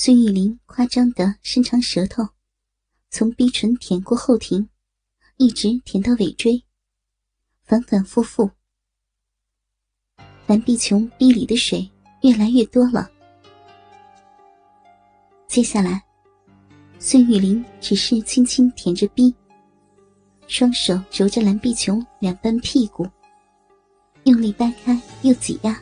孙玉玲夸张的伸长舌头，从逼唇舔过后庭，一直舔到尾椎，反反复复。蓝碧琼逼里的水越来越多了。接下来，孙玉玲只是轻轻舔着逼，双手揉着蓝碧琼两半屁股，用力掰开又挤压。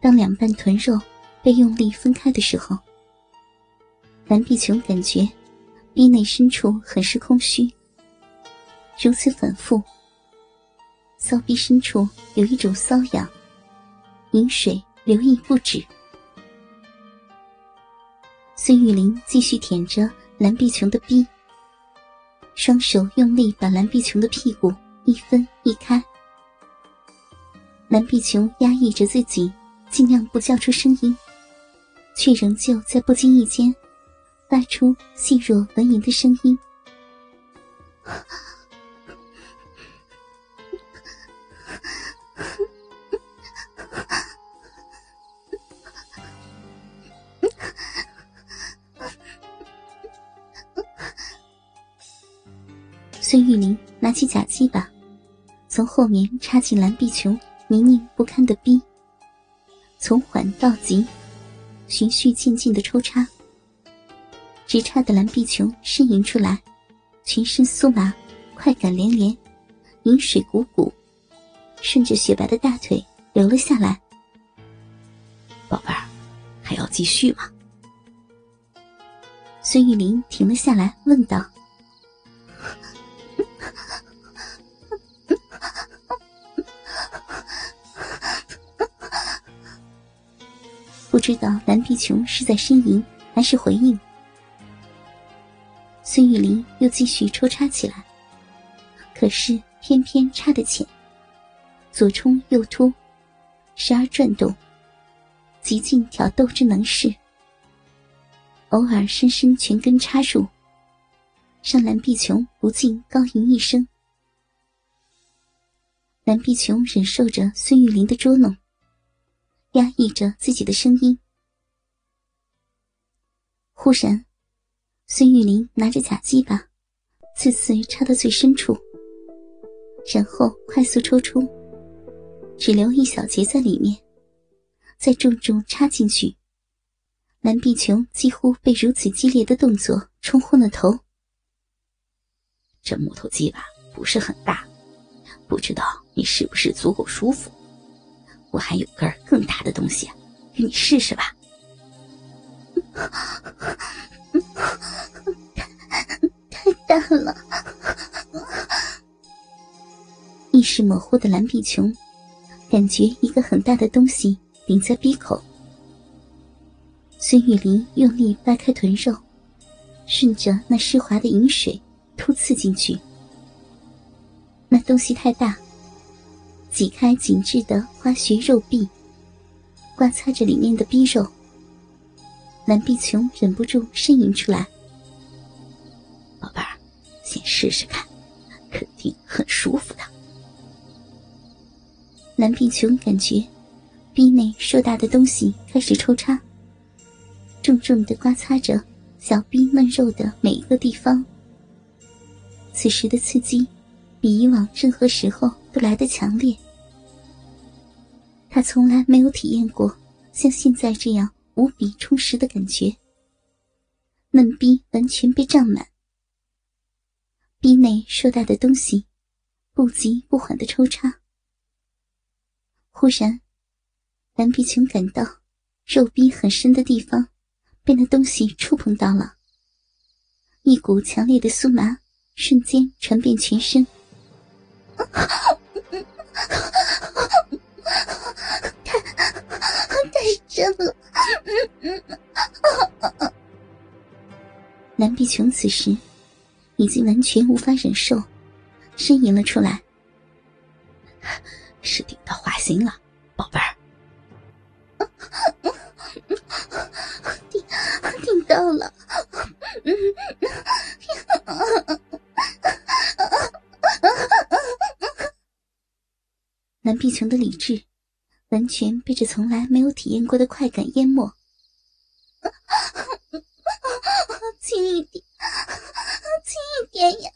当两半臀肉被用力分开的时候，蓝碧琼感觉逼内深处很是空虚。如此反复，骚逼深处有一种瘙痒，饮水流溢不止。孙玉玲继续舔着蓝碧琼的逼，双手用力把蓝碧琼的屁股一分一开。蓝碧琼压抑着自己。尽量不叫出声音，却仍旧在不经意间发出细若蚊蝇的声音。孙玉玲拿起假鸡巴，从后面插进蓝碧琼泥泞不堪的逼。从缓到急，循序渐进的抽插，直插的蓝碧琼呻吟出来，全身酥麻，快感连连，饮水汩汩，顺着雪白的大腿流了下来。宝贝儿，还要继续吗？孙玉林停了下来，问道。知道蓝碧琼是在呻吟还是回应。孙玉玲又继续抽插起来，可是偏偏插得浅，左冲右突，时而转动，极尽挑逗之能事。偶尔深深拳根插入，让蓝碧琼不禁高吟一声。蓝碧琼忍受着孙玉玲的捉弄。压抑着自己的声音。忽然，孙玉玲拿着假鸡巴，次次插到最深处，然后快速抽出，只留一小节在里面，再重重插进去。蓝碧琼几乎被如此激烈的动作冲昏了头。这木头鸡巴不是很大，不知道你是不是足够舒服。我还有根更大的东西，给你试试吧。太大了！意识模糊的蓝碧琼，感觉一个很大的东西顶在鼻口。孙玉林用力掰开臀肉，顺着那湿滑的饮水突刺进去。那东西太大。挤开紧致的花穴肉壁，刮擦着里面的逼肉。蓝碧琼忍不住呻吟出来：“宝贝儿，先试试看，肯定很舒服的。”蓝碧琼感觉逼内硕大的东西开始抽插，重重的刮擦着小逼嫩肉的每一个地方。此时的刺激，比以往任何时候都来得强烈。他从来没有体验过像现在这样无比充实的感觉。嫩逼完全被胀满，逼内硕大的东西不急不缓的抽插。忽然，蓝碧琼感到肉逼很深的地方被那东西触碰到了，一股强烈的酥麻瞬间传遍全身。太深了，蓝碧琼此时已经完全无法忍受，呻吟了出来。是顶到花心了，宝贝儿。顶顶到了。碧琼的理智完全被这从来没有体验过的快感淹没。轻一点轻一点呀。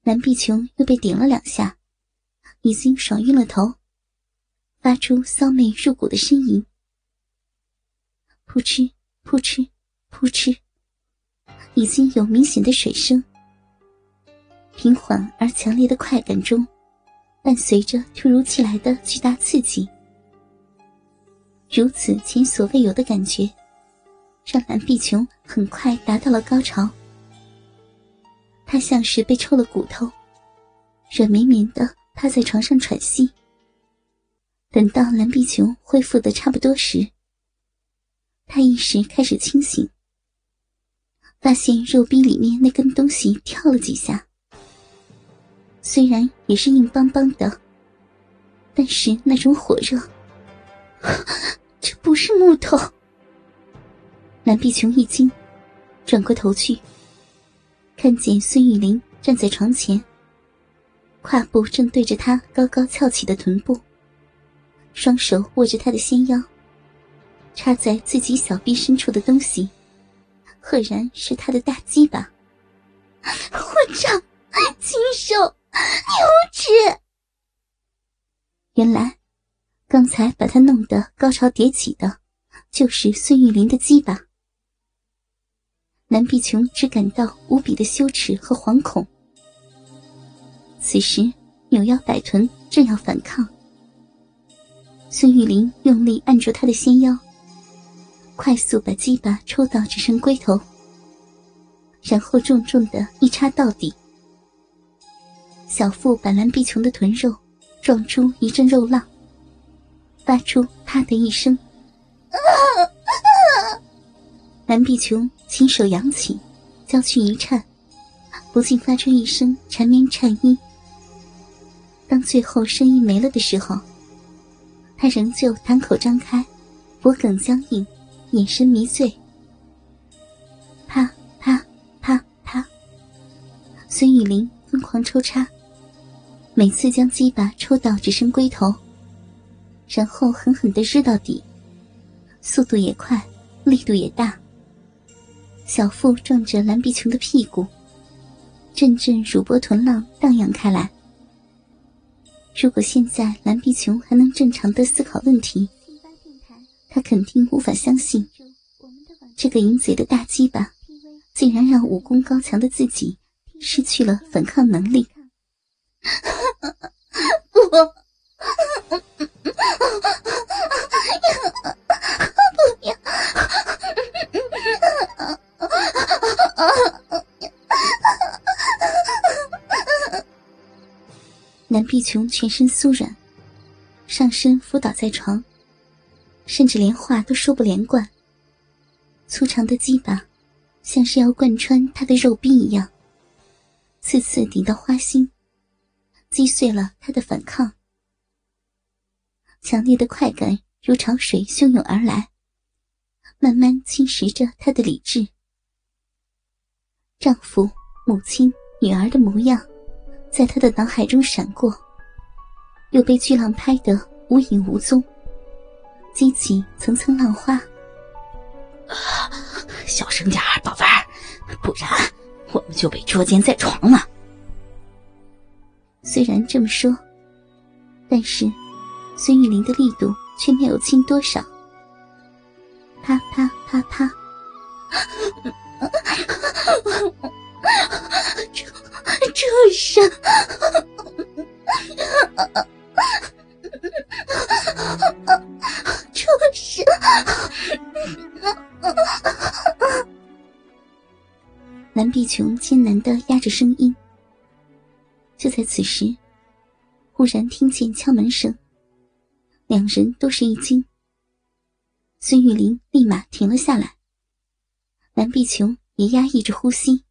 蓝碧琼又被顶了两下已经爽晕了头发出骚媚入骨的呻吟。扑哧扑哧扑哧已经有明显的水声平缓而强烈的快感中，伴随着突如其来的巨大刺激。如此前所未有的感觉，让蓝碧琼很快达到了高潮。她像是被抽了骨头，软绵绵的趴在床上喘息。等到蓝碧琼恢复的差不多时，她意识开始清醒，发现肉壁里面那根东西跳了几下。虽然也是硬邦邦的，但是那种火热，这不是木头。蓝碧琼一惊，转过头去，看见孙玉玲站在床前，胯部正对着她高高翘起的臀部，双手握着她的纤腰，插在自己小臂深处的东西，赫然是她的大鸡巴。混账，禽兽！你无耻！原来，刚才把他弄得高潮迭起的，就是孙玉林的鸡巴。南碧琼只感到无比的羞耻和惶恐。此时，扭腰摆臀，正要反抗。孙玉林用力按住他的纤腰，快速把鸡巴抽到只剩龟头，然后重重的一插到底。小腹把蓝碧琼的臀肉撞出一阵肉浪，发出“啪”的一声。蓝碧琼亲手扬起，娇躯一颤，不禁发出一声缠绵颤音。当最后声音没了的时候，她仍旧堂口张开，脖颈僵硬，眼神迷醉。啪啪啪啪，孙雨林疯狂抽插。每次将鸡巴抽到只剩龟头，然后狠狠的日到底，速度也快，力度也大。小腹撞着蓝碧琼的屁股，阵阵乳波臀浪荡漾开来。如果现在蓝碧琼还能正常的思考问题，她肯定无法相信，这个淫贼的大鸡巴，竟然让武功高强的自己失去了反抗能力。不，不要！南碧琼全身酥软，上身伏倒在床，甚至连话都说不连贯。粗长的鸡巴，像是要贯穿他的肉壁一样，次次顶到花心。击碎了他的反抗，强烈的快感如潮水汹涌而来，慢慢侵蚀着他的理智。丈夫、母亲、女儿的模样，在他的脑海中闪过，又被巨浪拍得无影无踪，激起层层浪花。小声点宝贝儿，不然我们就被捉奸在床了。虽然这么说，但是孙玉玲的力度却没有轻多少。啪啪啪啪，这这是，这是，蓝碧琼艰难的压着声音。就在此时，忽然听见敲门声，两人都是一惊。孙玉玲立马停了下来，蓝碧琼也压抑着呼吸。